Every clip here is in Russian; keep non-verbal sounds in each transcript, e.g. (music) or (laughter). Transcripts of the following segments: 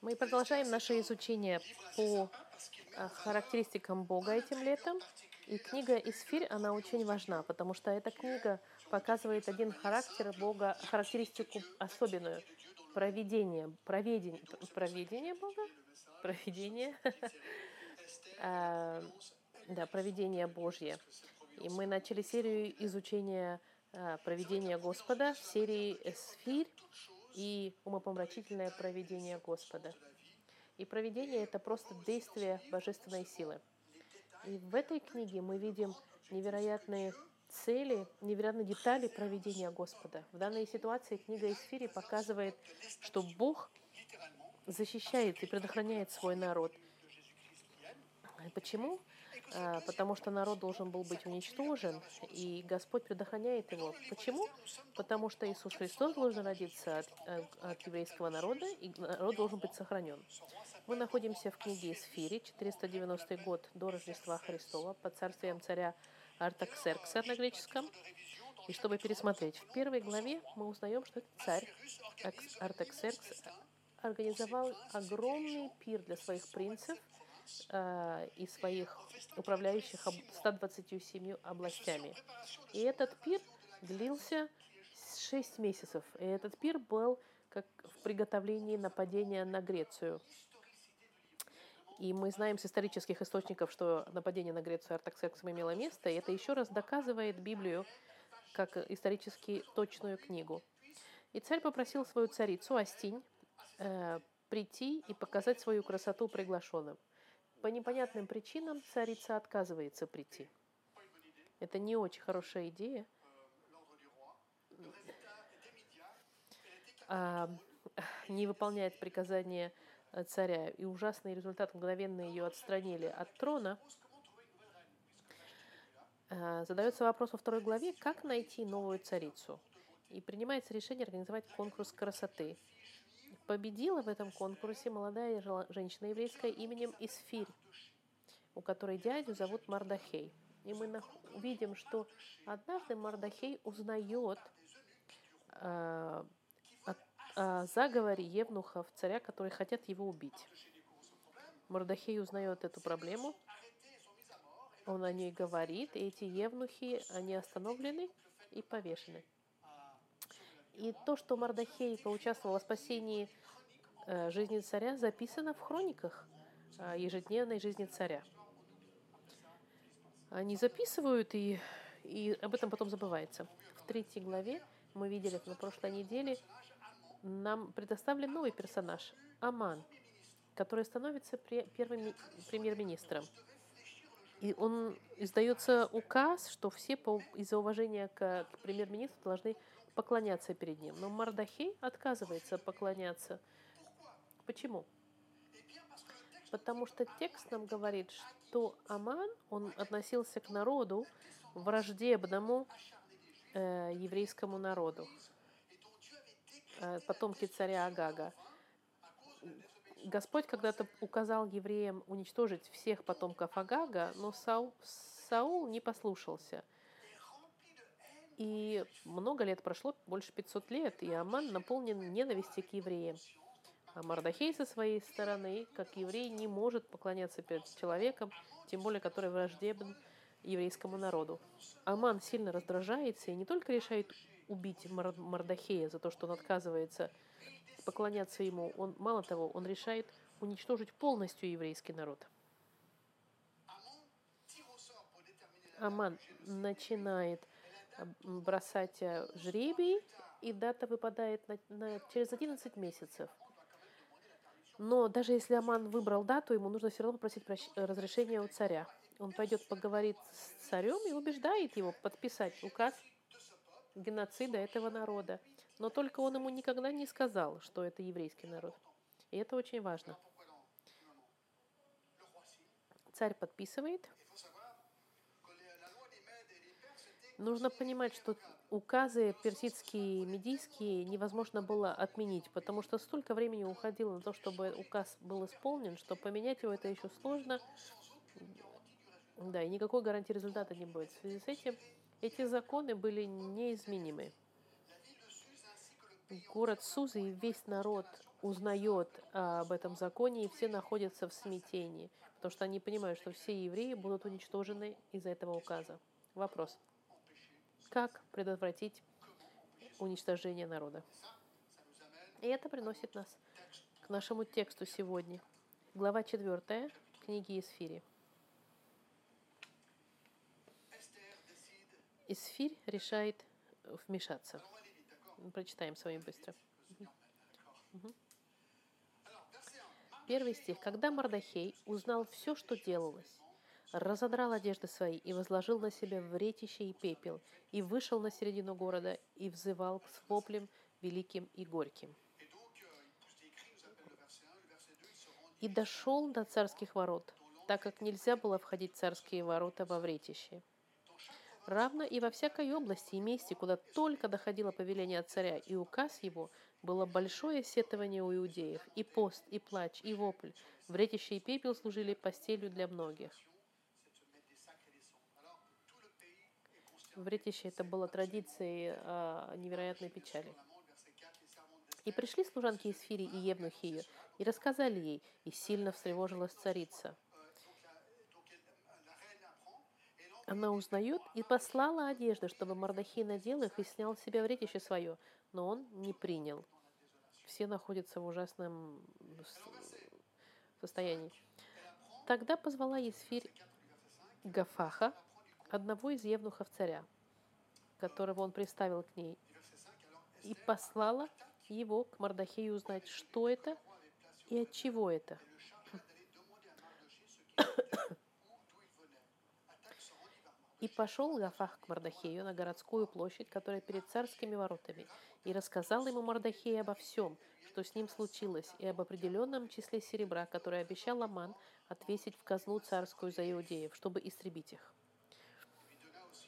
Мы продолжаем наше изучение по а, характеристикам Бога этим летом. И книга Исфирь, она очень важна, потому что эта книга показывает один характер Бога, характеристику особенную. Проведение, проведение, проведение Бога, проведение, (laughs) а, да, проведение Божье. И мы начали серию изучения а, проведения Господа в серии Эсфирь и умопомрачительное проведение Господа. И проведение — это просто действие божественной силы. И в этой книге мы видим невероятные цели, невероятные детали проведения Господа. В данной ситуации книга Исфири показывает, что Бог защищает и предохраняет свой народ. Почему? А, потому что народ должен был быть уничтожен, и Господь предохраняет его. Почему? Потому что Иисус Христос должен родиться от, э, от еврейского народа, и народ должен быть сохранен. Мы находимся в книге Исфири, 490 год до Рождества Христова, под царствием царя Артаксеркса на греческом. И чтобы пересмотреть, в первой главе мы узнаем, что этот царь Артаксеркс организовал огромный пир для своих принцев – э, и своих управляющих 127 областями. И этот пир длился 6 месяцев. И этот пир был как в приготовлении нападения на Грецию. И мы знаем с исторических источников, что нападение на Грецию Артаксерксом имело место, и это еще раз доказывает Библию как исторически точную книгу. И царь попросил свою царицу Астинь э, прийти и показать свою красоту приглашенным. По непонятным причинам царица отказывается прийти. Это не очень хорошая идея. А, не выполняет приказания царя. И ужасный результат мгновенно ее отстранили от трона. А, задается вопрос во второй главе, как найти новую царицу. И принимается решение организовать конкурс красоты. Победила в этом конкурсе молодая женщина еврейская именем Исфирь, у которой дядю зовут Мардахей. И мы увидим, что однажды Мардахей узнает э, о, о заговоре евнухов царя, которые хотят его убить. Мардахей узнает эту проблему, он о ней говорит, и эти евнухи, они остановлены и повешены. И то, что Мардахей поучаствовал в спасении э, жизни царя, записано в хрониках э, ежедневной жизни царя. Они записывают, и, и об этом потом забывается. В третьей главе мы видели на прошлой неделе, нам предоставлен новый персонаж – Аман, который становится первым премьер-министром. И он издается указ, что все из-за уважения к премьер-министру должны поклоняться перед ним. Но Мардахей отказывается поклоняться. Почему? Потому что текст нам говорит, что Аман, он относился к народу враждебному э, еврейскому народу, э, потомки царя Агага. Господь когда-то указал евреям уничтожить всех потомков Агага, но Сау, Саул не послушался – и много лет прошло, больше 500 лет, и Аман наполнен ненавистью к евреям. А Мардахей со своей стороны, как еврей, не может поклоняться перед человеком, тем более, который враждебен еврейскому народу. Аман сильно раздражается и не только решает убить Мардахея за то, что он отказывается поклоняться ему, он, мало того, он решает уничтожить полностью еврейский народ. Аман начинает бросать э, жребий, и дата выпадает на, на, через 11 месяцев. Но даже если Аман выбрал дату, ему нужно все равно попросить прощ... разрешения у царя. Он пойдет поговорит с царем и убеждает его подписать указ геноцида этого народа. Но только он ему никогда не сказал, что это еврейский народ. И это очень важно. Царь подписывает, Нужно понимать, что указы персидские, медийские невозможно было отменить, потому что столько времени уходило на то, чтобы указ был исполнен, что поменять его это еще сложно. Да, и никакой гарантии результата не будет. В связи с этим эти законы были неизменимы. город Сузы и весь народ узнает об этом законе, и все находятся в смятении, потому что они понимают, что все евреи будут уничтожены из-за этого указа. Вопрос. Как предотвратить уничтожение народа? И это приносит нас к нашему тексту сегодня. Глава 4 книги Исфири. Исфирь решает вмешаться. Прочитаем с вами быстро. Первый стих. «Когда Мардахей узнал все, что делалось, разодрал одежды свои и возложил на себя вретище и пепел, и вышел на середину города и взывал с воплем великим и горьким. И дошел до царских ворот, так как нельзя было входить в царские ворота во вретище. Равно и во всякой области и месте, куда только доходило повеление от царя и указ его, было большое сетование у иудеев, и пост, и плач, и вопль. Вретище и пепел служили постелью для многих. Вретище это было традицией э, невероятной печали. И пришли служанки из Фири и Евнухи ее, и рассказали ей, и сильно встревожилась царица. Она узнает и послала одежды, чтобы Мардахей надел их и снял с себя вретище свое, но он не принял. Все находятся в ужасном состоянии. Тогда позвала Есфирь Гафаха, одного из евнухов царя, которого он приставил к ней, и послала его к Мардахею узнать, что это и от чего это. И пошел Гафах к Мардахею на городскую площадь, которая перед царскими воротами, и рассказал ему Мардахей обо всем, что с ним случилось, и об определенном числе серебра, которое обещал Аман отвесить в казну царскую за иудеев, чтобы истребить их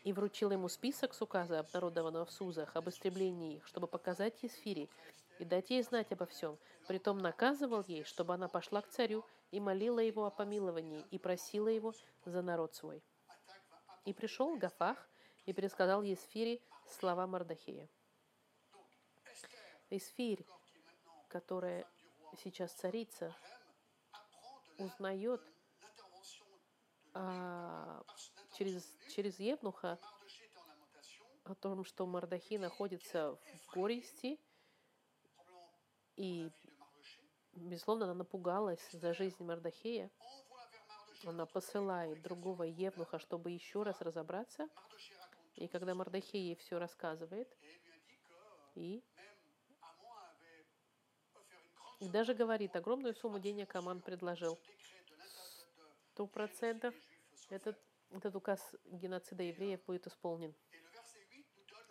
и вручил ему список с указа, обнародованного в Сузах, об истреблении их, чтобы показать Есфире и дать ей знать обо всем. Притом наказывал ей, чтобы она пошла к царю и молила его о помиловании и просила его за народ свой. И пришел Гафах и пересказал Есфире слова Мардахея. Есфирь, которая сейчас царица, узнает а, через, через Евнуха о том, что Мардахи находится в горести, и, безусловно, она напугалась за жизнь Мардахея. Она посылает другого Евнуха, чтобы еще раз разобраться. И когда Мардахей ей все рассказывает, и, и даже говорит, огромную сумму денег Аман предложил. Сто процентов этот этот указ геноцида евреев будет исполнен.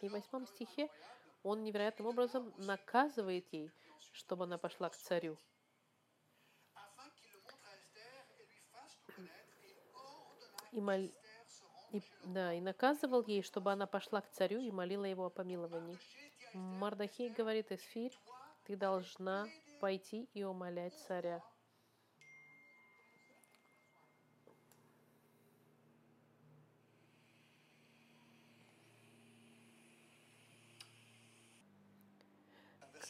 И в восьмом стихе он невероятным образом наказывает ей, чтобы она пошла к царю. И, мол... и, да, и наказывал ей, чтобы она пошла к царю и молила его о помиловании. Мардахей говорит Эсфирь, ты должна пойти и умолять царя.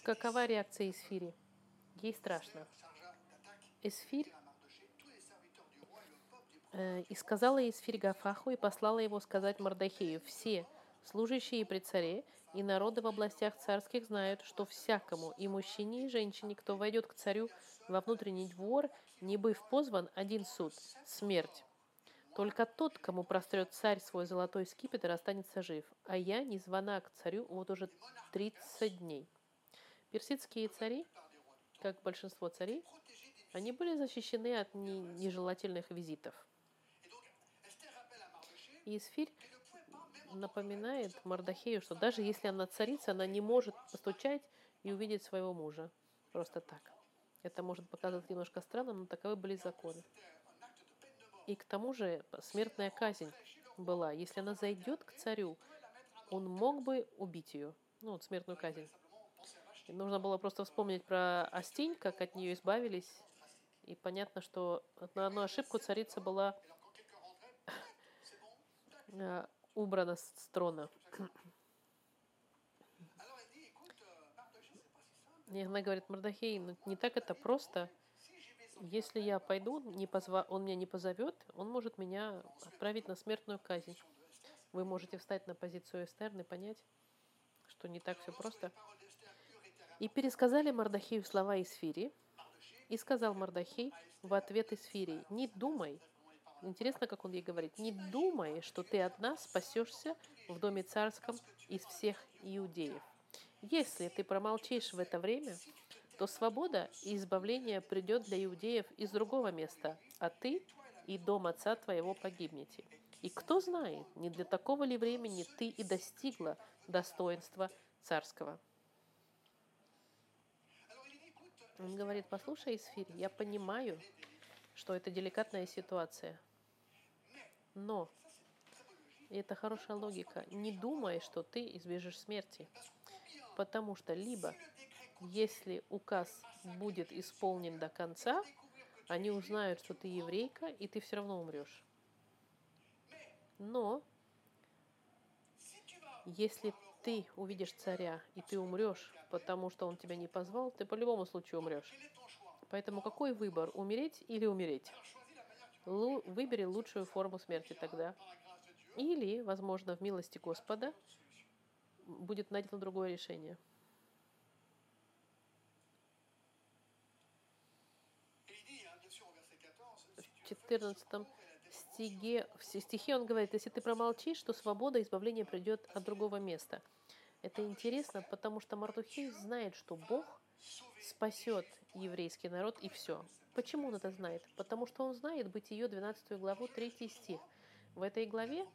Какова реакция Эсфири? Ей страшно. Эсфирь э, и сказала Эсфирь Гафаху и послала его сказать Мардахею, все служащие при царе и народы в областях царских знают, что всякому, и мужчине, и женщине, кто войдет к царю во внутренний двор, не быв позван, один суд — смерть. Только тот, кому прострет царь свой золотой скипетр, останется жив, а я не звона к царю вот уже 30 дней. Персидские цари, как большинство царей, они были защищены от нежелательных визитов. И Исфирь напоминает Мардахею, что даже если она царица, она не может постучать и увидеть своего мужа просто так. Это может показаться немножко странным, но таковы были законы. И к тому же смертная казнь была. Если она зайдет к царю, он мог бы убить ее. Ну, вот смертную казнь. Нужно было просто вспомнить про Астинь, как от нее избавились. И понятно, что на одну ошибку царица была э, убрана с трона. И она говорит, Мардахей, ну, не так это просто. Если я пойду, не позва... он меня не позовет, он может меня отправить на смертную казнь. Вы можете встать на позицию Эстерн и понять, что не так все просто. И пересказали Мардахею слова из Фири. И сказал Мардахей в ответ из Фири, не думай, интересно, как он ей говорит, не думай, что ты одна спасешься в доме царском из всех иудеев. Если ты промолчишь в это время, то свобода и избавление придет для иудеев из другого места, а ты и дом отца твоего погибнете. И кто знает, не для такого ли времени ты и достигла достоинства царского. Он говорит, послушай, Исфирь, я понимаю, что это деликатная ситуация, но и это хорошая логика. Не думай, что ты избежишь смерти. Потому что либо, если указ будет исполнен до конца, они узнают, что ты еврейка, и ты все равно умрешь. Но если ты увидишь царя, и ты умрешь, потому что он тебя не позвал, ты по любому случаю умрешь. Поэтому какой выбор, умереть или умереть? Лу- выбери лучшую форму смерти тогда. Или, возможно, в милости Господа будет найдено другое решение. В 14 стихе, в стихе он говорит, если ты промолчишь, то свобода и избавление придет от другого места. Это интересно, потому что Мардухей знает, что Бог спасет еврейский народ и все. Почему он это знает? Потому что он знает Бытие 12 главу 3 стих. В этой главе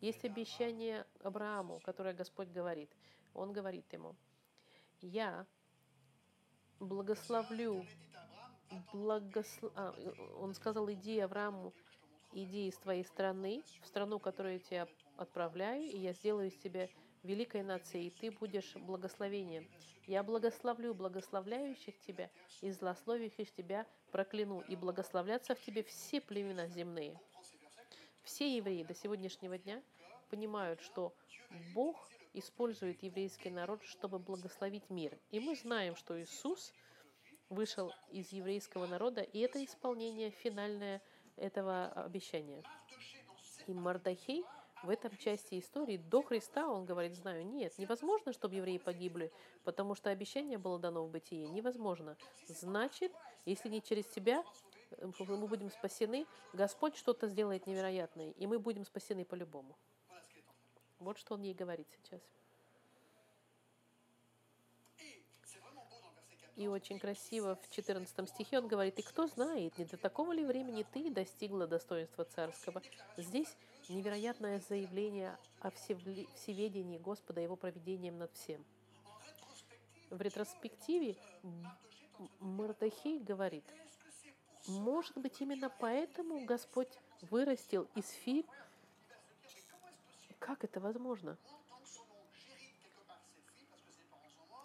есть обещание Аврааму, которое Господь говорит. Он говорит ему, я благословлю, благослов... а, он сказал, иди Аврааму, иди из твоей страны, в страну, которую я тебя отправляю, и я сделаю из тебя великой нацией, и ты будешь благословением. Я благословлю благословляющих тебя, и злословящих тебя прокляну, и благословлятся в тебе все племена земные. Все евреи до сегодняшнего дня понимают, что Бог использует еврейский народ, чтобы благословить мир. И мы знаем, что Иисус вышел из еврейского народа, и это исполнение финальное этого обещания. И Мардахей в этом части истории до Христа, он говорит, знаю, нет, невозможно, чтобы евреи погибли, потому что обещание было дано в бытие. Невозможно. Значит, если не через тебя, э, мы будем спасены, Господь что-то сделает невероятное, и мы будем спасены по-любому. Вот что он ей говорит сейчас. И очень красиво в 14 стихе он говорит, «И кто знает, не до такого ли времени ты достигла достоинства царского?» Здесь невероятное заявление о всеведении Господа, Его проведением над всем. В ретроспективе Мардахей говорит, может быть, именно поэтому Господь вырастил из Фи. Как это возможно?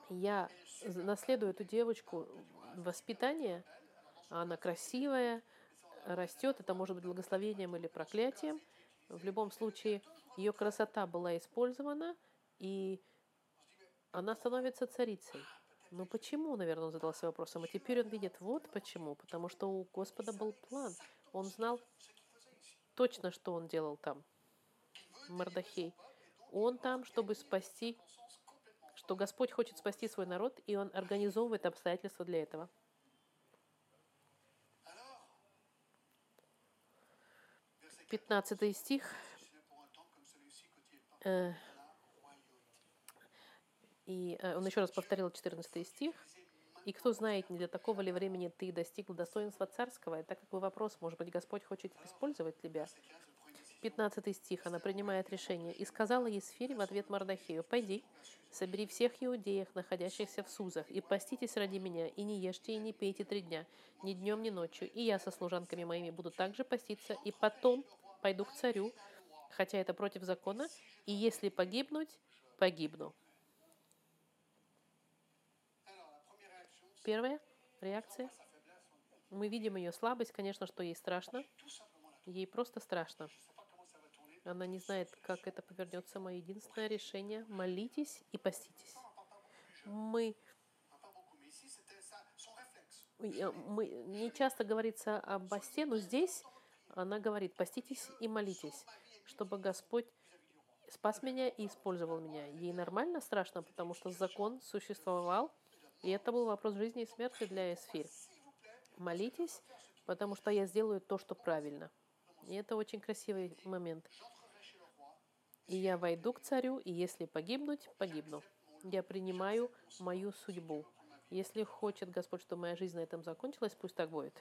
Я наследую эту девочку воспитание, она красивая, растет, это может быть благословением или проклятием. В любом случае, ее красота была использована, и она становится царицей. Но почему, наверное, он задался вопросом. А теперь он видит, вот почему. Потому что у Господа был план. Он знал точно, что он делал там. Мардахей. Он там, чтобы спасти что Господь хочет спасти свой народ, и Он организовывает обстоятельства для этого. Пятнадцатый стих. Э, и э, он еще раз повторил 14 стих. «И кто знает, не для такого ли времени ты достигл достоинства царского?» и Так как бы вопрос, может быть, Господь хочет использовать тебя, 15 стих, она принимает решение. «И сказала Есфирь в ответ Мардахею, «Пойди, собери всех иудеев, находящихся в Сузах, и поститесь ради меня, и не ешьте, и не пейте три дня, ни днем, ни ночью, и я со служанками моими буду также поститься, и потом пойду к царю, хотя это против закона, и если погибнуть, погибну». Первая реакция. Мы видим ее слабость, конечно, что ей страшно. Ей просто страшно. Она не знает, как это повернется. Мое единственное решение – молитесь и поститесь. Мы мы, не часто говорится о посте, но здесь она говорит, поститесь и молитесь, чтобы Господь спас меня и использовал меня. Ей нормально страшно, потому что закон существовал, и это был вопрос жизни и смерти для Эсфирь. Молитесь, потому что я сделаю то, что правильно. И это очень красивый момент. И я войду к царю, и если погибнуть, погибну. Я принимаю мою судьбу. Если хочет Господь, чтобы моя жизнь на этом закончилась, пусть так будет.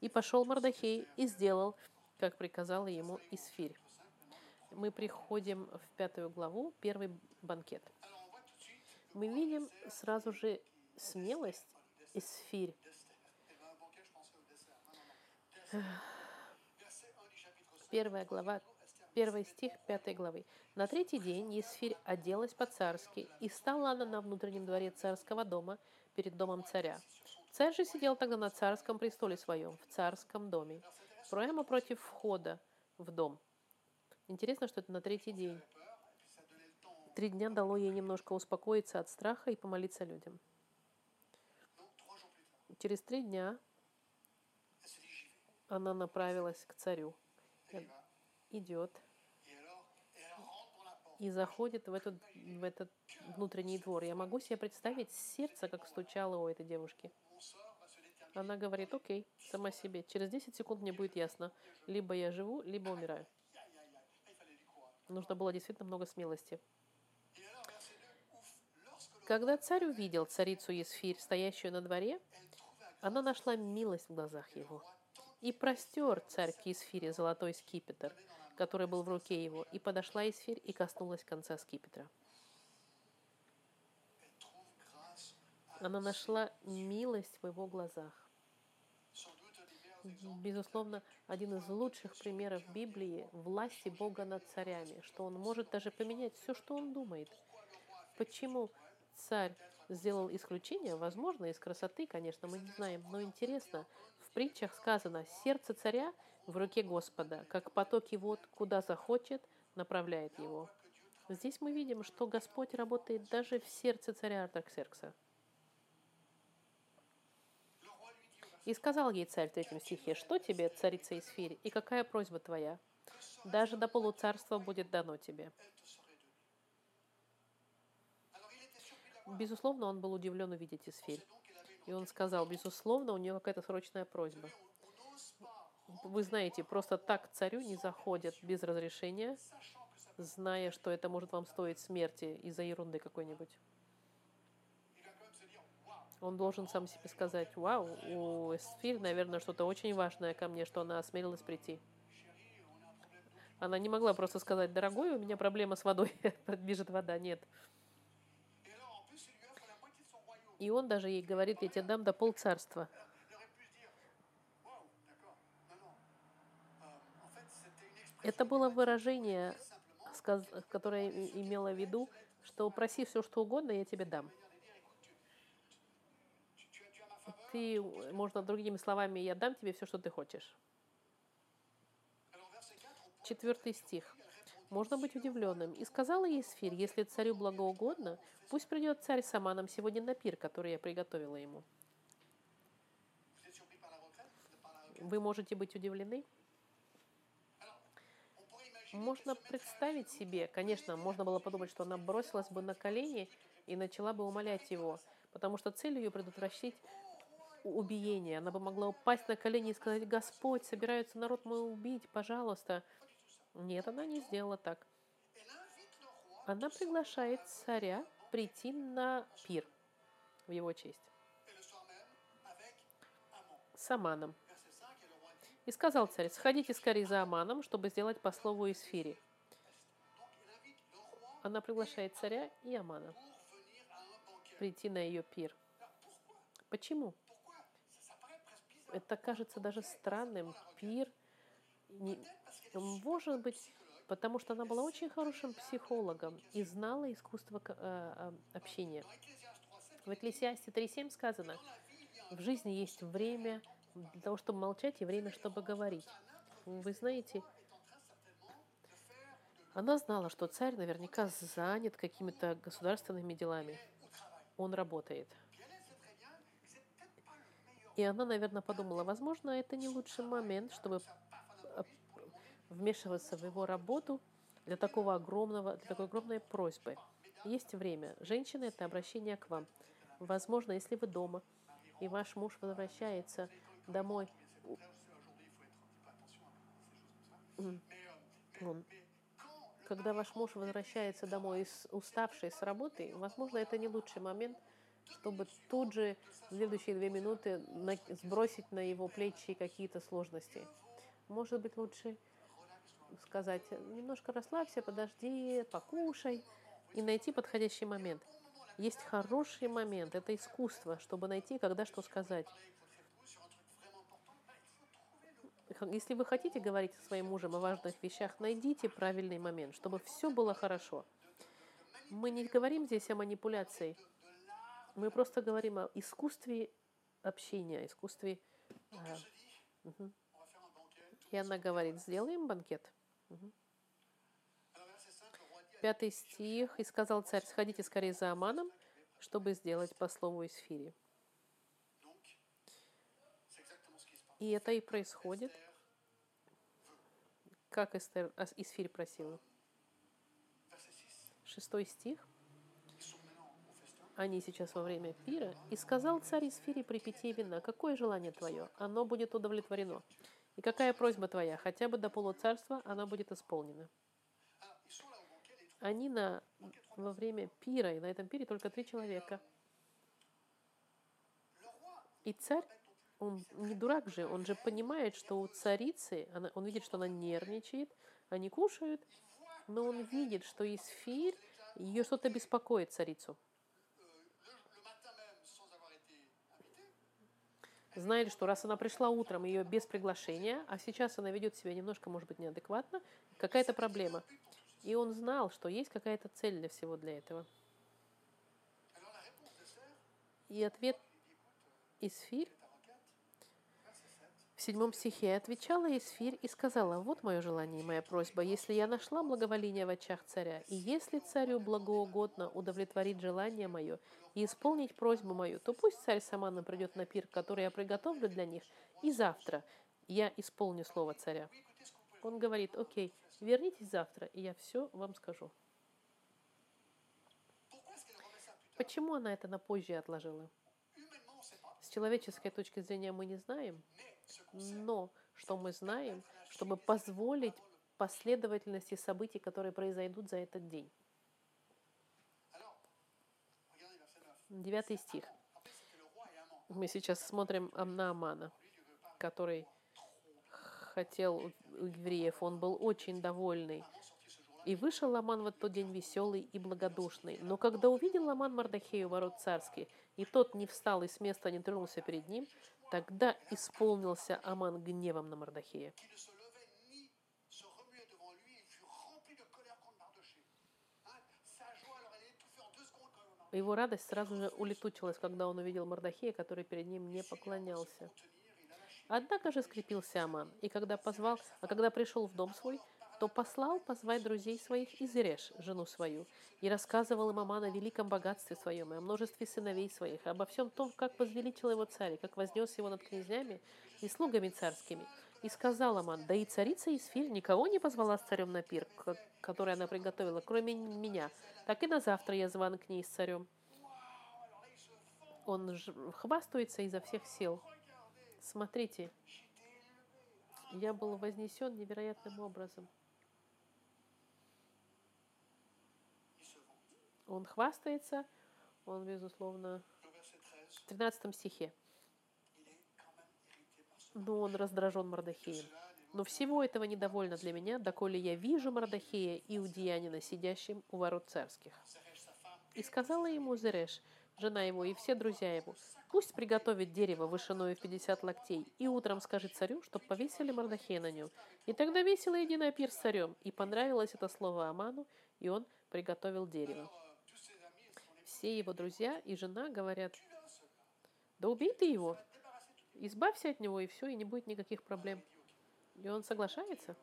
И пошел Мардахей и сделал, как приказала ему Исфирь. Мы приходим в пятую главу, первый банкет. Мы видим сразу же смелость Исфирь. Первая глава, первый стих пятой главы. На третий день Есфирь оделась по-царски, и стала она на внутреннем дворе царского дома перед домом царя. Царь же сидел тогда на царском престоле своем, в царском доме, прямо против входа в дом. Интересно, что это на третий день. Три дня дало ей немножко успокоиться от страха и помолиться людям. Через три дня она направилась к царю. Идет и заходит в этот, в этот внутренний двор. Я могу себе представить сердце, как стучало у этой девушки. Она говорит, окей, сама себе. Через 10 секунд мне будет ясно. Либо я живу, либо умираю. Нужно было действительно много смелости. Когда царь увидел царицу Есфирь, стоящую на дворе, она нашла милость в глазах его. И простер царь к Есфире золотой скипетр, который был в руке его, и подошла Есфирь и коснулась конца скипетра. Она нашла милость в его глазах. Безусловно, один из лучших примеров Библии – власти Бога над царями, что он может даже поменять все, что он думает. Почему царь сделал исключение? Возможно, из красоты, конечно, мы не знаем, но интересно, притчах сказано, сердце царя в руке Господа, как потоки вод, куда захочет, направляет его. Здесь мы видим, что Господь работает даже в сердце царя Артаксеркса. И сказал ей царь в третьем стихе, что тебе, царица Исфирь, и какая просьба твоя? Даже до полуцарства будет дано тебе. Безусловно, он был удивлен увидеть Исфирь. И он сказал, безусловно, у нее какая-то срочная просьба. Вы знаете, просто так царю не заходят без разрешения, зная, что это может вам стоить смерти из-за ерунды какой-нибудь он должен сам себе сказать, вау, у Эсфирь, наверное, что-то очень важное ко мне, что она осмелилась прийти. Она не могла просто сказать, дорогой, у меня проблема с водой, (laughs) бежит вода. Нет. И он даже ей говорит, я тебе дам до полцарства. Это было выражение, которое имело в виду, что проси все, что угодно, я тебе дам ты, можно другими словами, я дам тебе все, что ты хочешь. Четвертый стих. Можно быть удивленным. И сказала Есфирь, если царю благоугодно, пусть придет царь сама нам сегодня на пир, который я приготовила ему. Вы можете быть удивлены? Можно представить себе, конечно, можно было подумать, что она бросилась бы на колени и начала бы умолять его, потому что целью ее предотвратить убиения. Она бы могла упасть на колени и сказать, Господь, собирается народ мой убить, пожалуйста. Нет, она не сделала так. Она приглашает царя прийти на пир в его честь. С Аманом. И сказал царь, сходите скорее за Аманом, чтобы сделать по слову Исфири. Она приглашает царя и Амана прийти на ее пир. Почему? это кажется даже странным. Пир, не, может быть, потому что она была очень хорошим психологом и знала искусство э, э, общения. В Экклесиасте 3.7 сказано, в жизни есть время для того, чтобы молчать, и время, чтобы говорить. Вы знаете, она знала, что царь наверняка занят какими-то государственными делами. он работает. И она, наверное, подумала, возможно, это не лучший момент, чтобы вмешиваться в его работу для такого огромного, для такой огромной просьбы. Есть время. Женщина – это обращение к вам. Возможно, если вы дома, и ваш муж возвращается домой, он, когда ваш муж возвращается домой уставший с работы, возможно, это не лучший момент – чтобы тут же в следующие две минуты сбросить на его плечи какие-то сложности. Может быть, лучше сказать, немножко расслабься, подожди, покушай, и найти подходящий момент. Есть хороший момент, это искусство, чтобы найти, когда что сказать. Если вы хотите говорить со своим мужем о важных вещах, найдите правильный момент, чтобы все было хорошо. Мы не говорим здесь о манипуляции. Мы просто говорим о искусстве общения, искусстве... А, угу. И она говорит, сделаем банкет. Пятый стих. «И сказал царь, сходите скорее за Аманом, чтобы сделать по слову Исфире». И это и происходит, как Эстер, Исфирь просила. Шестой стих они сейчас во время пира, и сказал царь Исфири при питье вина, какое желание твое, оно будет удовлетворено. И какая просьба твоя, хотя бы до полуцарства, она будет исполнена. Они на, во время пира, и на этом пире только три человека. И царь, он не дурак же, он же понимает, что у царицы, она, он видит, что она нервничает, они кушают, но он видит, что Исфирь, ее что-то беспокоит царицу. Знали, что раз она пришла утром, ее без приглашения, а сейчас она ведет себя немножко, может быть, неадекватно, какая-то проблема. И он знал, что есть какая-то цель для всего для этого. И ответ Исфирь в седьмом стихе отвечала Исфирь и сказала, «Вот мое желание и моя просьба, если я нашла благоволение в очах царя, и если царю благоугодно удовлетворить желание мое и исполнить просьбу мою, то пусть царь Самана придет на пир, который я приготовлю для них, и завтра я исполню слово царя». Он говорит, «Окей, вернитесь завтра, и я все вам скажу». Почему она это на позже отложила? С человеческой точки зрения мы не знаем, но что мы знаем, чтобы позволить последовательности событий, которые произойдут за этот день. Девятый стих. Мы сейчас смотрим на Амана, который хотел евреев, он был очень довольный. И вышел Аман в этот день веселый и благодушный. Но когда увидел Аман Мардахею ворот царских, и тот не встал и с места не тронулся перед ним, Тогда исполнился Аман гневом на Мардахея. Его радость сразу же улетучилась, когда он увидел Мардахея, который перед ним не поклонялся. Однако же скрепился Аман, и когда позвал, а когда пришел в дом свой, то послал позвать друзей своих и Зереш, жену свою, и рассказывал им Аман о великом богатстве своем, и о множестве сыновей своих, обо всем том, как возвеличил его царь, и как вознес его над князьями и слугами царскими. И сказал Аман, да и царица Исфиль никого не позвала с царем на пир, который она приготовила, кроме меня. Так и на завтра я зван к ней с царем. Он хвастается изо всех сил. Смотрите, я был вознесен невероятным образом. Он хвастается, он, безусловно, в 13 стихе. Но он раздражен Мардахеем. Но всего этого недовольно для меня, доколе я вижу Мардахея, иудеянина, сидящим у ворот царских. И сказала ему Зереш, жена его и все друзья его, пусть приготовит дерево вышиною в 50 локтей, и утром скажет царю, чтоб повесили Мардахея на нем. И тогда весело единый пир с царем. И понравилось это слово Аману, и он приготовил дерево все его друзья и жена говорят, да убей ты его, избавься от него, и все, и не будет никаких проблем. И он соглашается.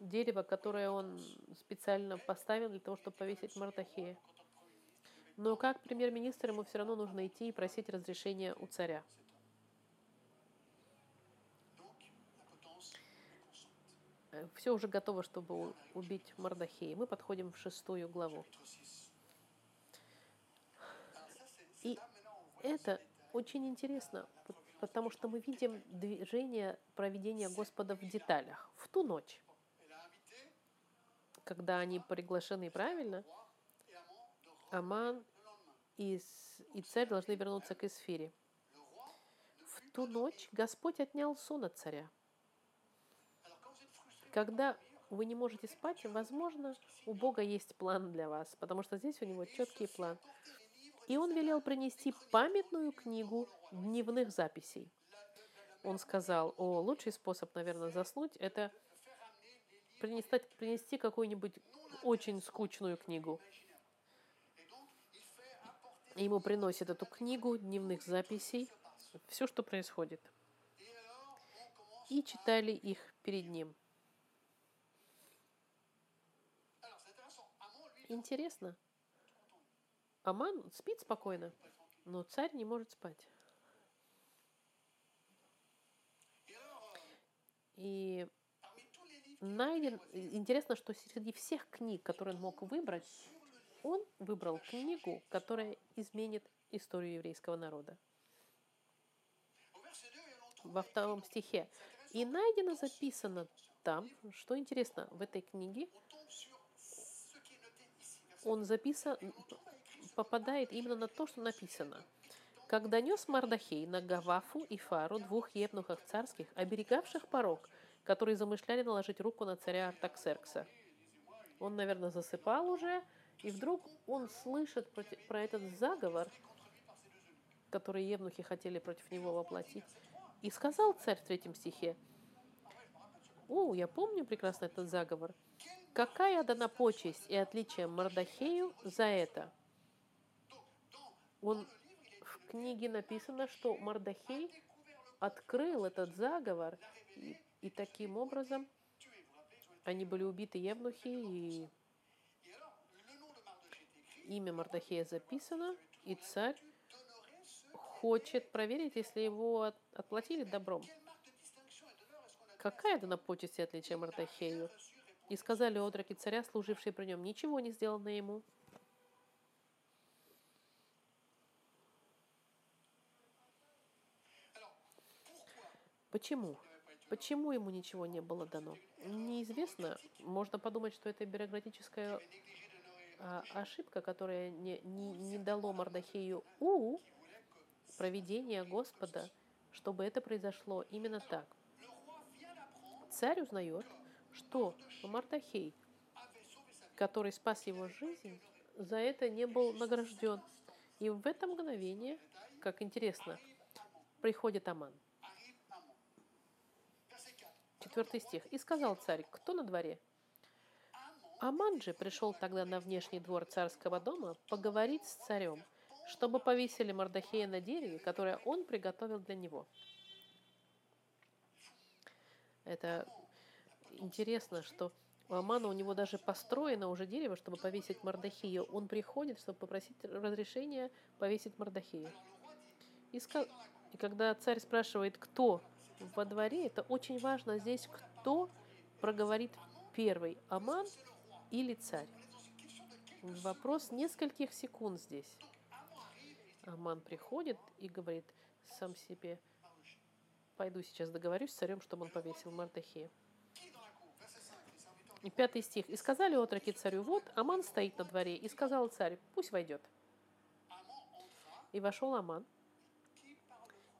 дерево, которое он специально поставил для того, чтобы повесить Мардахея. Но как премьер-министр ему все равно нужно идти и просить разрешения у царя. Все уже готово, чтобы убить Мардахея. Мы подходим в шестую главу. И это очень интересно, потому что мы видим движение проведения Господа в деталях. В ту ночь, когда они приглашены правильно, Аман и царь должны вернуться к Эсфире. В ту ночь Господь отнял сон от царя. Когда вы не можете спать, возможно, у Бога есть план для вас, потому что здесь у него четкий план. И он велел принести памятную книгу дневных записей. Он сказал, о, лучший способ, наверное, заснуть, это принести, принести какую-нибудь очень скучную книгу. И ему приносят эту книгу дневных записей, все, что происходит. И читали их перед ним. Интересно, Аман спит спокойно, но царь не может спать. И найден... Интересно, что среди всех книг, которые он мог выбрать, он выбрал книгу, которая изменит историю еврейского народа. Во втором стихе. И найдено записано там, что интересно, в этой книге он записан, попадает именно на то, что написано. Как донес Мардахей на Гавафу и Фару, двух евнухах царских, оберегавших порог, которые замышляли наложить руку на царя Артаксеркса. Он, наверное, засыпал уже, и вдруг он слышит про этот заговор, который евнухи хотели против него воплотить. И сказал царь в третьем стихе, «О, я помню прекрасно этот заговор. Какая дана почесть и отличие Мардахею за это?» Он в книге написано, что Мардахей открыл этот заговор, и, и таким образом они были убиты евнухи, и имя Мардахея записано, и царь хочет проверить, если его от, отплатили добром. Какая это на почести отличие Мардахею? И сказали отроки царя, служившие при нем, ничего не сделано ему. Почему? Почему ему ничего не было дано? Неизвестно. Можно подумать, что это бюрократическая а, ошибка, которая не, не, не дало Мардахею у проведения Господа, чтобы это произошло именно так. Царь узнает, что Мардахей, который спас его жизнь, за это не был награжден. И в это мгновение, как интересно, приходит Аман. Четвертый стих. «И сказал царь, кто на дворе?» Аман же пришел тогда на внешний двор царского дома поговорить с царем, чтобы повесили Мордахея на дереве, которое он приготовил для него. Это интересно, что у Амана у него даже построено уже дерево, чтобы повесить Мордахея. Он приходит, чтобы попросить разрешения повесить Мордахея. И, ска... и когда царь спрашивает, кто во дворе, это очень важно здесь, кто проговорит первый, Аман или царь. Вопрос нескольких секунд здесь. Аман приходит и говорит сам себе, пойду сейчас договорюсь с царем, чтобы он повесил Мардахея. Пятый стих. «И сказали отроки царю, вот, Аман стоит на дворе, и сказал царь, пусть войдет. И вошел Аман.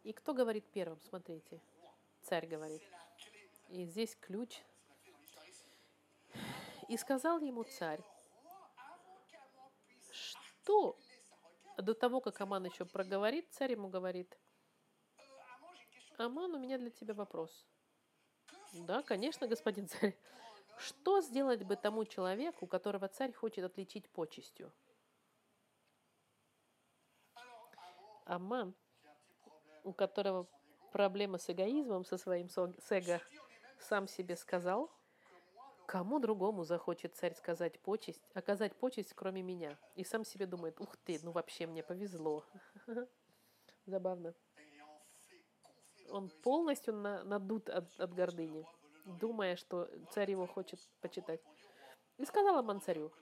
И кто говорит первым? Смотрите царь говорит. И здесь ключ. И сказал ему царь, что до того, как Аман еще проговорит, царь ему говорит, Аман, у меня для тебя вопрос. Да, конечно, господин царь. Что сделать бы тому человеку, которого царь хочет отличить почестью? Аман, у которого проблема с эгоизмом, со своим с эго, сам себе сказал, Кому другому захочет царь сказать почесть, оказать почесть, кроме меня? И сам себе думает, ух ты, ну вообще мне повезло. (laughs) Забавно. Он полностью на, надут от, от гордыни, думая, что царь его хочет почитать. И сказал Аман царю,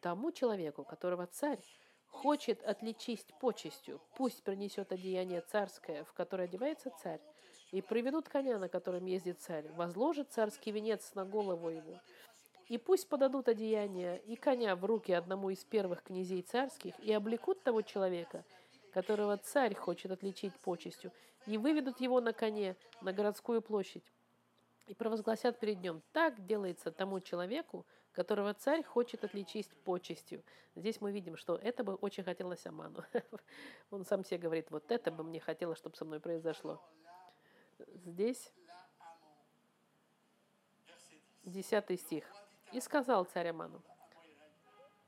тому человеку, которого царь хочет отличить почестью, пусть принесет одеяние царское, в которое одевается царь, и приведут коня, на котором ездит царь, возложит царский венец на голову его, и пусть подадут одеяние и коня в руки одному из первых князей царских, и облекут того человека, которого царь хочет отличить почестью, и выведут его на коне на городскую площадь, и провозгласят перед ним, так делается тому человеку, которого царь хочет отличить почестью. Здесь мы видим, что это бы очень хотелось Аману. (laughs) Он сам себе говорит, вот это бы мне хотелось, чтобы со мной произошло. Здесь десятый стих. «И сказал царь Аману».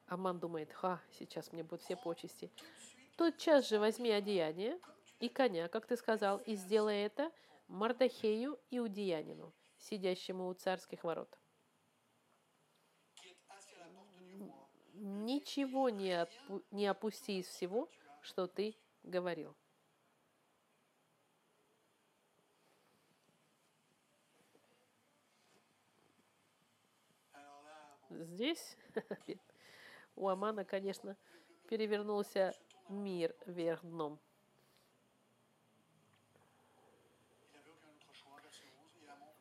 Аман думает, ха, сейчас мне будут все почести. Тот час же возьми одеяние и коня, как ты сказал, и сделай это Мардахею и Удеянину, сидящему у царских ворот. Ничего не, отпу- не опусти из всего, что ты говорил. Здесь (laughs) у Амана, конечно, перевернулся мир вверх дном.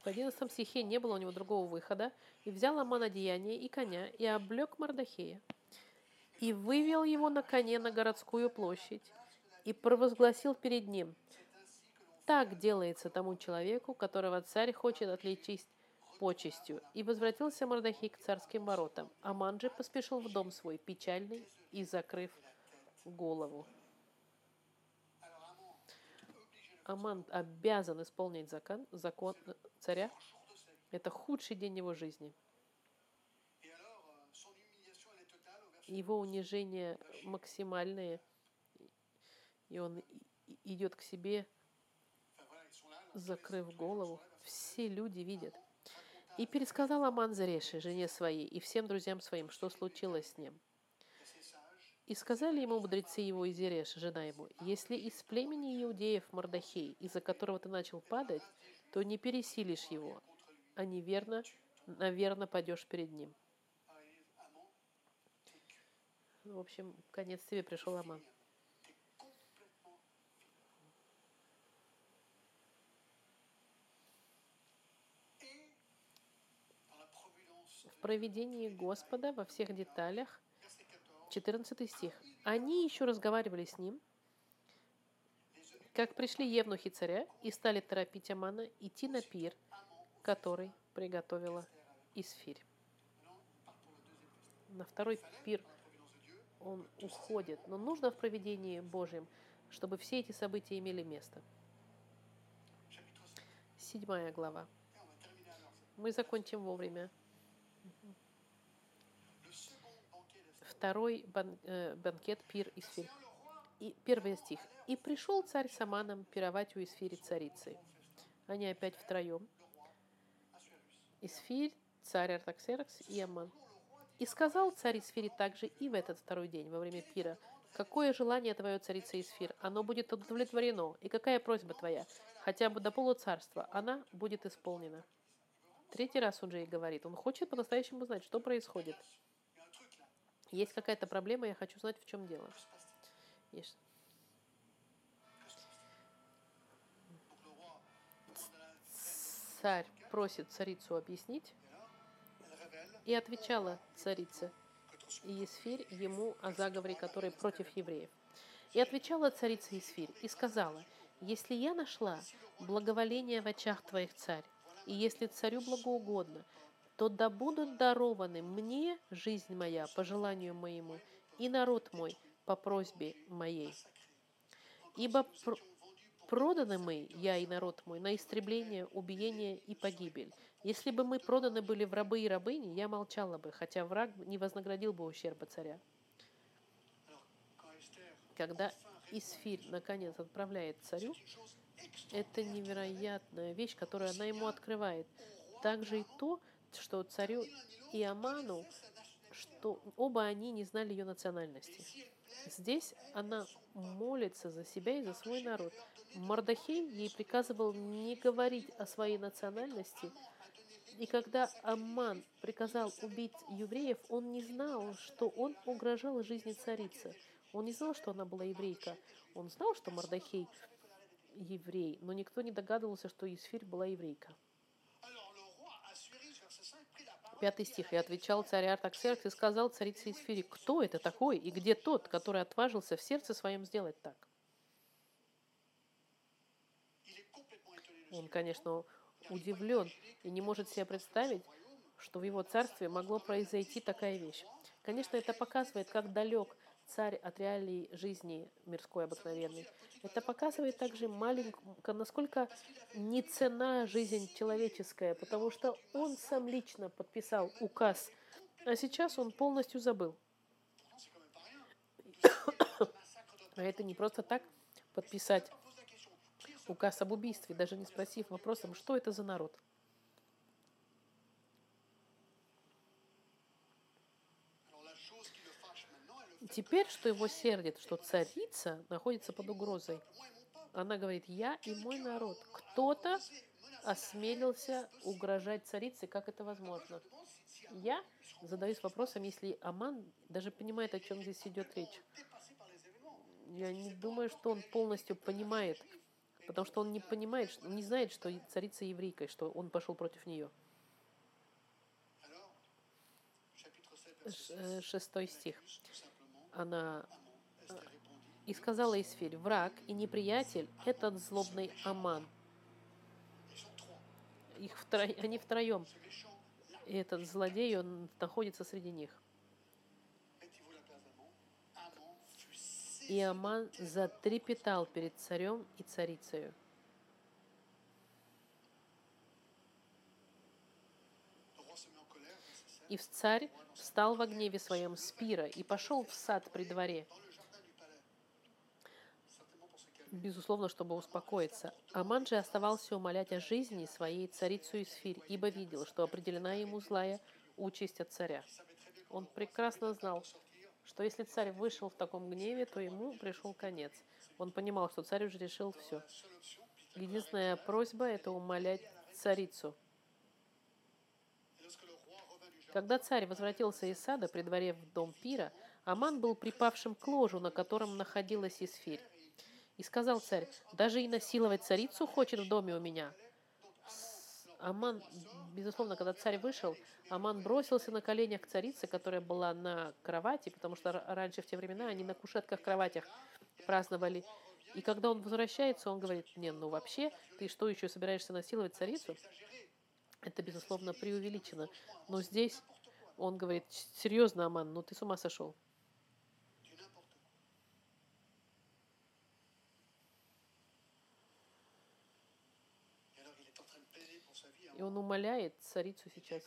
В одиннадцатом стихе не было у него другого выхода, и взял Аман одеяние и коня, и облег Мардахея, и вывел его на коне на городскую площадь, и провозгласил перед ним, так делается тому человеку, которого царь хочет отличить почестью. И возвратился Мордахей к царским воротам. Аман же поспешил в дом свой, печальный и закрыв голову. Аман обязан исполнить закон, закон царя. Это худший день его жизни. Его унижение максимальное, и он идет к себе, закрыв голову. Все люди видят. И пересказал Аман Зареши, жене своей, и всем друзьям своим, что случилось с ним. И сказали ему мудрецы его и Зереш, жена ему, если из племени иудеев Мордахей, из-за которого ты начал падать, то не пересилишь его, а неверно, наверно падешь перед ним. В общем, конец тебе пришел Аман. В проведении Господа во всех деталях, 14 стих. Они еще разговаривали с ним, как пришли евнухи царя и стали торопить Амана идти на пир, который приготовила Исфирь. На второй пир он уходит. Но нужно в проведении Божьем, чтобы все эти события имели место. Седьмая глава. Мы закончим вовремя. Второй бан, э, банкет пир Исфирь. И первый стих. «И пришел царь с Аманом пировать у Исфири царицы». Они опять втроем. Исфирь, царь Артаксеркс и Аман. И сказал царь Исфири также и в этот второй день, во время пира, «Какое желание твое, царица Исфир? Оно будет удовлетворено. И какая просьба твоя? Хотя бы до полуцарства. Она будет исполнена». Третий раз он же и говорит. Он хочет по-настоящему знать, что происходит. Есть какая-то проблема, я хочу знать, в чем дело. Есть. Царь просит царицу объяснить, и отвечала царица Иесфирь ему о заговоре, который против евреев. И отвечала царица Исфирь и сказала, «Если я нашла благоволение в очах твоих, царь, и если царю благоугодно, то да будут дарованы мне жизнь моя по желанию моему, и народ мой по просьбе моей. Ибо пр проданы мы, я и народ мой, на истребление, убиение и погибель. Если бы мы проданы были в рабы и рабыни, я молчала бы, хотя враг не вознаградил бы ущерба царя. Когда Исфирь наконец отправляет царю, это невероятная вещь, которую она ему открывает. Также и то, что царю и Аману, что оба они не знали ее национальности. Здесь она молится за себя и за свой народ. Мардахей ей приказывал не говорить о своей национальности. И когда Аман приказал убить евреев, он не знал, что он угрожал жизни царицы. Он не знал, что она была еврейка. Он знал, что Мардахей еврей, но никто не догадывался, что Исфирь была еврейка. Пятый стих. «И отвечал царь Артаксеркс и сказал царице Исфире, кто это такой и где тот, который отважился в сердце своем сделать так?» Он, конечно, удивлен и не может себе представить, что в его царстве могло произойти такая вещь. Конечно, это показывает, как далек царь от реалий жизни мирской обыкновенной. Это показывает также маленькую, насколько не цена жизнь человеческая, потому что он сам лично подписал указ, а сейчас он полностью забыл. (coughs) А это не просто так подписать указ об убийстве, даже не спросив вопросом, что это за народ. Теперь, что его сердит, что царица находится под угрозой. Она говорит, я и мой народ. Кто-то осмелился угрожать царице, как это возможно? Я задаюсь вопросом, если Аман даже понимает, о чем здесь идет речь. Я не думаю, что он полностью понимает, потому что он не понимает, не знает, что царица еврейка, что он пошел против нее. Э, шестой стих она э, и сказала Исфирь, враг и неприятель – этот злобный Аман. Их втро... Они втроем. И этот злодей, он находится среди них. И Аман затрепетал перед царем и царицею. И в царь встал во гневе своем Спира и пошел в сад при дворе, безусловно, чтобы успокоиться. Аман же оставался умолять о жизни своей царицу Исфирь, ибо видел, что определена ему злая участь от царя. Он прекрасно знал, что если царь вышел в таком гневе, то ему пришел конец. Он понимал, что царь уже решил все. Единственная просьба – это умолять царицу – когда царь возвратился из сада при дворе в дом пира, Аман был припавшим к ложу, на котором находилась Исфирь. И сказал царь, даже и насиловать царицу хочет в доме у меня. Аман, безусловно, когда царь вышел, Аман бросился на коленях к царице, которая была на кровати, потому что раньше в те времена они на кушетках, кроватях праздновали. И когда он возвращается, он говорит, не, ну вообще, ты что еще собираешься насиловать царицу? Это, безусловно, преувеличено. Но здесь он говорит, серьезно, Аман, ну ты с ума сошел. И он умоляет царицу сейчас.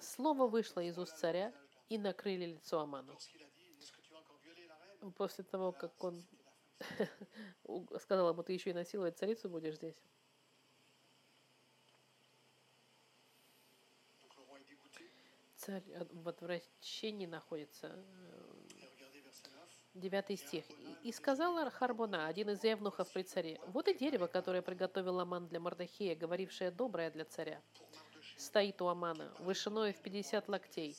Слово вышло из уст царя и накрыли лицо Аману. После того, как он (laughs) сказал ему, ты еще и насиловать царицу будешь здесь. Царь в отвращении находится. Девятый стих. «И сказала Харбона, один из евнухов при царе, вот и дерево, которое приготовил Аман для Мардахея, говорившее доброе для царя. Стоит у Амана, вышиной в пятьдесят локтей.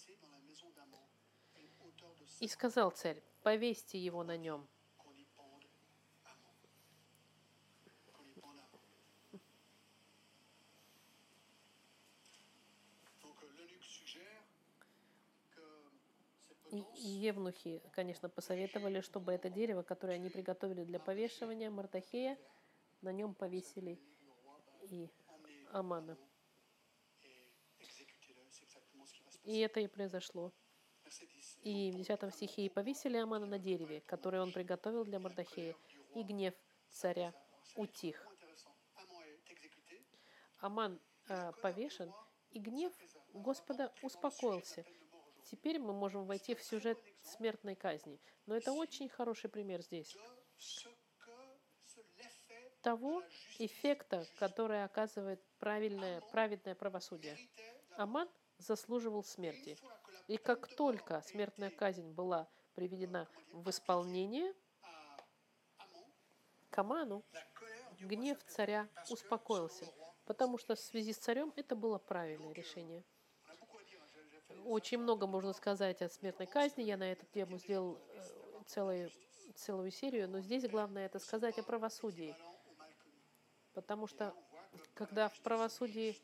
И сказал царь, повесьте его на нем, Евнухи, конечно, посоветовали, чтобы это дерево, которое они приготовили для повешивания Мартахея, на нем повесили и Амана. И это и произошло. И в 10 стихе «И повесили Амана на дереве, которое он приготовил для Мордахея, и гнев царя утих». Аман э, повешен, и гнев Господа успокоился – Теперь мы можем войти в сюжет смертной казни. Но это очень хороший пример здесь. того эффекта, который оказывает правильное, праведное правосудие. Аман заслуживал смерти. И как только смертная казнь была приведена в исполнение, к Аману гнев царя успокоился, потому что в связи с царем это было правильное решение. Очень много можно сказать о смертной казни. Я на эту тему сделал э, целую, целую серию, но здесь главное это сказать о правосудии. Потому что когда в правосудии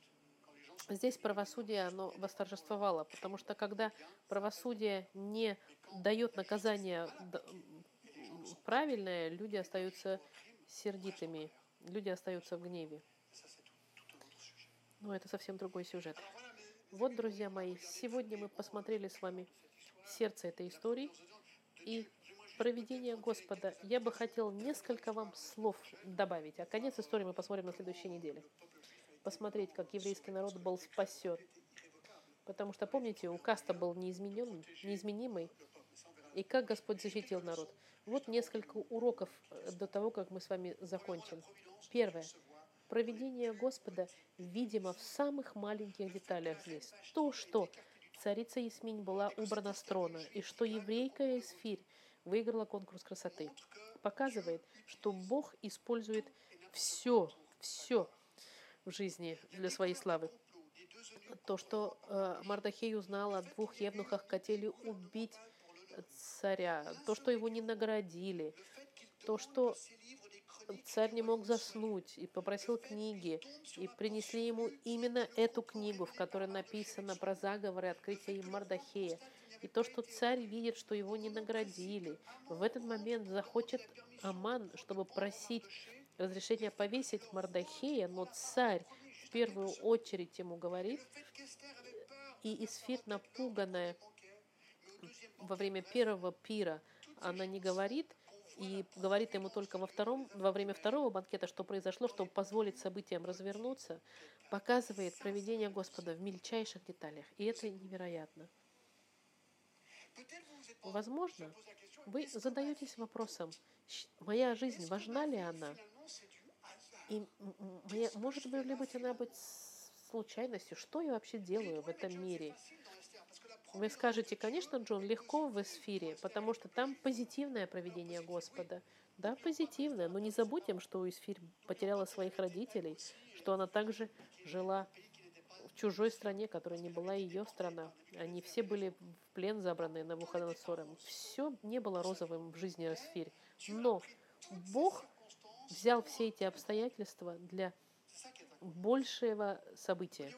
здесь правосудие, оно восторжествовало, потому что когда правосудие не дает наказание правильное, люди остаются сердитыми, люди остаются в гневе. Но это совсем другой сюжет. Вот, друзья мои, сегодня мы посмотрели с вами сердце этой истории и проведение Господа. Я бы хотел несколько вам слов добавить. А конец истории мы посмотрим на следующей неделе. Посмотреть, как еврейский народ был спасен. Потому что, помните, указ-то был неизмененный, неизменимый. И как Господь защитил народ. Вот несколько уроков э, до того, как мы с вами закончим. Первое. Проведение Господа видимо в самых маленьких деталях здесь. То, что царица Ясминь была убрана с трона, и что еврейка Эсфирь выиграла конкурс красоты, показывает, что Бог использует все, все в жизни для своей славы. То, что э, Мардахей узнал о двух евнухах, хотели убить царя, то, что его не наградили, то, что царь не мог заснуть и попросил книги, и принесли ему именно эту книгу, в которой написано про заговоры открытия им Мардахея. И то, что царь видит, что его не наградили, в этот момент захочет Аман, чтобы просить разрешения повесить Мардахея, но царь в первую очередь ему говорит, и Исфир, напуганная во время первого пира, она не говорит, и говорит ему только во, втором, во время второго банкета, что произошло, чтобы позволить событиям развернуться, показывает проведение Господа в мельчайших деталях. И это невероятно. Возможно, вы задаетесь вопросом, моя жизнь, важна ли она? И может ли быть она быть случайностью? Что я вообще делаю в этом мире? Вы скажете, конечно, Джон, легко в эсфире, потому что там позитивное проведение Господа. Да, позитивное, но не забудем, что Эсфирь потеряла своих родителей, что она также жила в чужой стране, которая не была ее страна. Они все были в плен забраны на Навуходоносором. Все не было розовым в жизни Эсфирь. Но Бог взял все эти обстоятельства для большего события.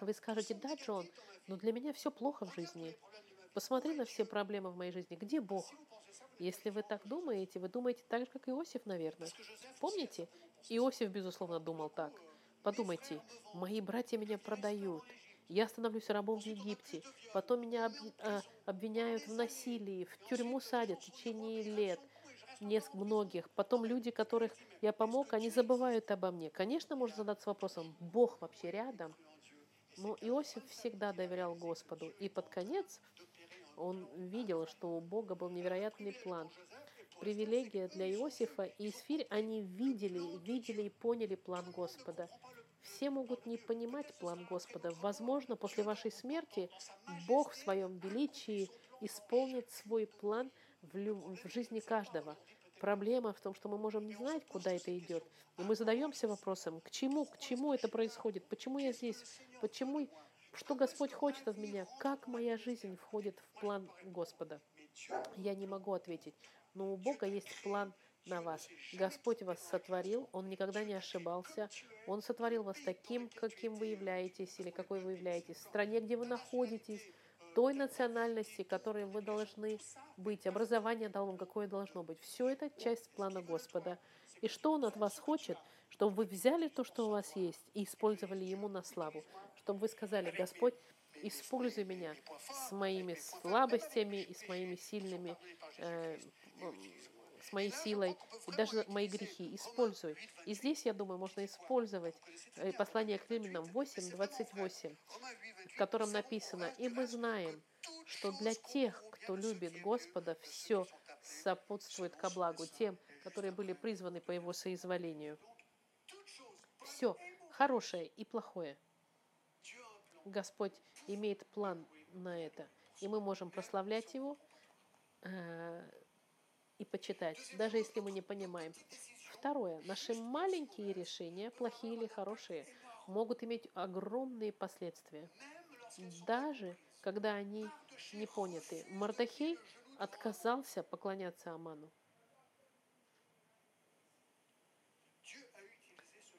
Вы скажете, да, Джон, но для меня все плохо в жизни. Посмотри на все проблемы в моей жизни. Где Бог? Если вы так думаете, вы думаете так же, как Иосиф, наверное. Помните? Иосиф, безусловно, думал так. Подумайте, мои братья меня продают. Я становлюсь рабом в Египте. Потом меня а, обвиняют в насилии, в тюрьму садят в течение лет несколько многих. Потом люди, которых я помог, они забывают обо мне. Конечно, можно задаться вопросом, Бог вообще рядом? Но Иосиф всегда доверял Господу. И под конец он видел, что у Бога был невероятный план. Привилегия для Иосифа и Исфирь, они видели, видели и поняли план Господа. Все могут не понимать план Господа. Возможно, после вашей смерти Бог в своем величии исполнит свой план в, в жизни каждого. Проблема в том, что мы можем не знать, куда это идет. И мы задаемся вопросом, к чему, к чему это происходит, почему я здесь, почему, что Господь хочет от меня, как моя жизнь входит в план Господа. Я не могу ответить, но у Бога есть план на вас. Господь вас сотворил, Он никогда не ошибался. Он сотворил вас таким, каким вы являетесь или какой вы являетесь, в стране, где вы находитесь, той национальности, которой вы должны быть, образование дал какое должно быть. Все это часть плана Господа. И что Он от вас хочет? Чтобы вы взяли то, что у вас есть, и использовали Ему на славу. Чтобы вы сказали, Господь, используй меня с моими слабостями и с моими сильными э, с моей силой, и даже мои грехи. Используй. И здесь, я думаю, можно использовать э, послание к Римлянам 8, 28, в котором написано, «И мы знаем, что для тех, кто любит Господа, все сопутствует ко благу, тем, которые были призваны по Его соизволению. Все, хорошее и плохое. Господь имеет план на это, и мы можем прославлять Его э, и почитать, даже если мы не понимаем. Второе. Наши маленькие решения, плохие или хорошие, могут иметь огромные последствия, даже когда они не поняты. Мардахей отказался поклоняться Аману.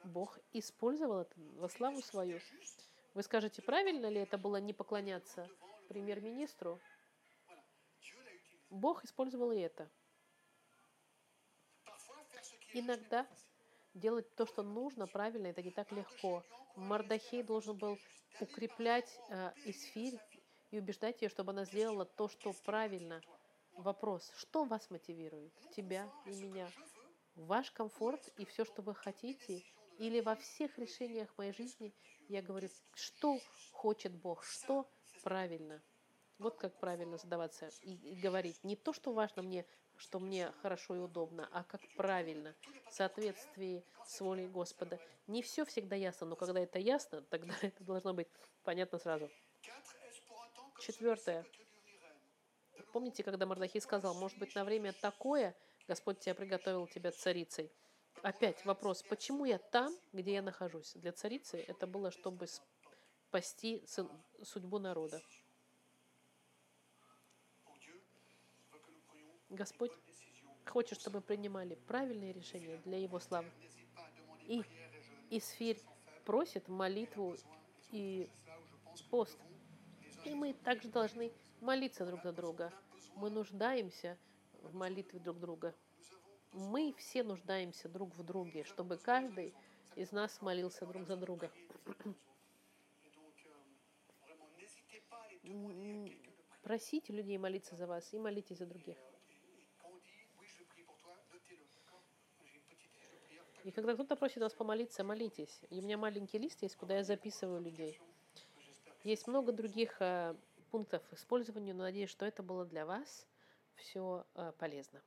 Бог использовал это во славу свою. Вы скажете, правильно ли это было не поклоняться премьер-министру? Бог использовал и это. Иногда делать то, что нужно, правильно, это не так легко. Мардахей должен был укреплять э, Исфирь и убеждать ее, чтобы она сделала то, что правильно. Вопрос, что вас мотивирует? Тебя и меня? Ваш комфорт и все, что вы хотите? Или во всех решениях моей жизни я говорю, что хочет Бог, что правильно? Вот как правильно задаваться и, и говорить. Не то, что важно мне, что мне хорошо и удобно, а как правильно, в соответствии с волей Господа. Не все всегда ясно, но когда это ясно, тогда (laughs) это должно быть понятно сразу. Четвертое. Помните, когда Мардахий сказал, может быть, на время такое Господь тебя приготовил тебя царицей? Опять вопрос, почему я там, где я нахожусь? Для царицы это было, чтобы спасти судьбу народа. Господь хочет, чтобы мы принимали правильные решения для Его славы. И Исфирь просит молитву и пост. И мы также должны молиться друг за друга. Мы нуждаемся в молитве друг друга. Мы все нуждаемся друг в друге, чтобы каждый из нас молился друг за друга. Просите людей молиться за вас и молитесь за других. И когда кто-то просит вас помолиться, молитесь. И у меня маленький лист есть, куда я записываю людей. Есть много других э, пунктов использования, но надеюсь, что это было для вас все э, полезно.